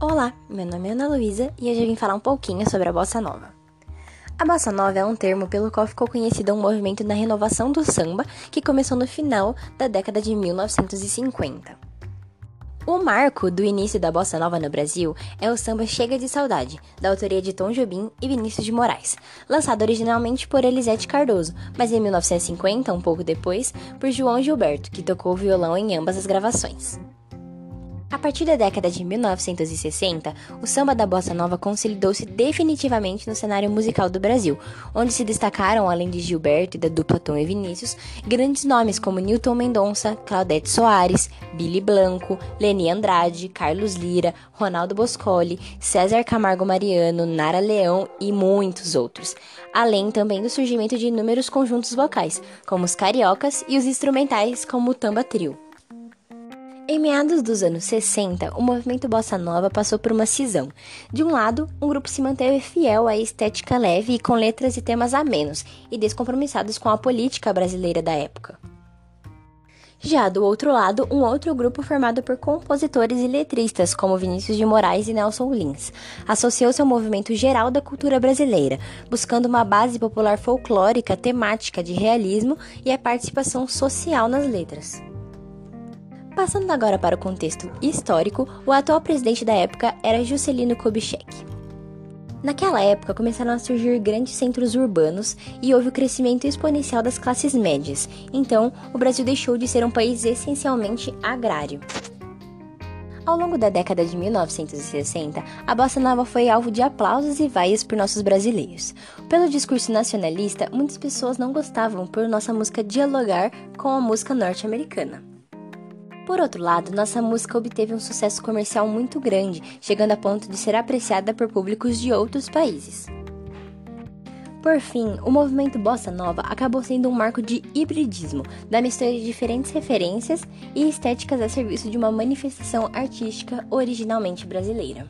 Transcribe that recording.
Olá, meu nome é Ana Luísa e hoje eu vim falar um pouquinho sobre a bossa nova. A bossa nova é um termo pelo qual ficou conhecido um movimento da renovação do samba que começou no final da década de 1950. O marco do início da bossa nova no Brasil é o samba Chega de Saudade, da autoria de Tom Jobim e Vinícius de Moraes, lançado originalmente por Elisete Cardoso, mas em 1950, um pouco depois, por João Gilberto, que tocou violão em ambas as gravações. A partir da década de 1960, o samba da bossa nova consolidou-se definitivamente no cenário musical do Brasil, onde se destacaram, além de Gilberto e da dupla Tom e Vinícius, grandes nomes como Newton Mendonça, Claudete Soares, Billy Blanco, Leni Andrade, Carlos Lira, Ronaldo Boscoli, César Camargo Mariano, Nara Leão e muitos outros. Além também do surgimento de inúmeros conjuntos vocais, como os cariocas e os instrumentais como o Tamba Trio. Em meados dos anos 60, o movimento bossa nova passou por uma cisão. De um lado, um grupo se manteve fiel à estética leve e com letras e temas amenos e descompromissados com a política brasileira da época. Já do outro lado, um outro grupo formado por compositores e letristas como Vinícius de Moraes e Nelson Lins associou-se ao movimento geral da cultura brasileira, buscando uma base popular folclórica temática de realismo e a participação social nas letras. Passando agora para o contexto histórico, o atual presidente da época era Juscelino Kubitschek. Naquela época começaram a surgir grandes centros urbanos e houve o crescimento exponencial das classes médias, então o Brasil deixou de ser um país essencialmente agrário. Ao longo da década de 1960, a bossa nova foi alvo de aplausos e vaias por nossos brasileiros. Pelo discurso nacionalista, muitas pessoas não gostavam por nossa música dialogar com a música norte-americana. Por outro lado, nossa música obteve um sucesso comercial muito grande, chegando a ponto de ser apreciada por públicos de outros países. Por fim, o movimento bossa nova acabou sendo um marco de hibridismo, da mistura de diferentes referências e estéticas a serviço de uma manifestação artística originalmente brasileira.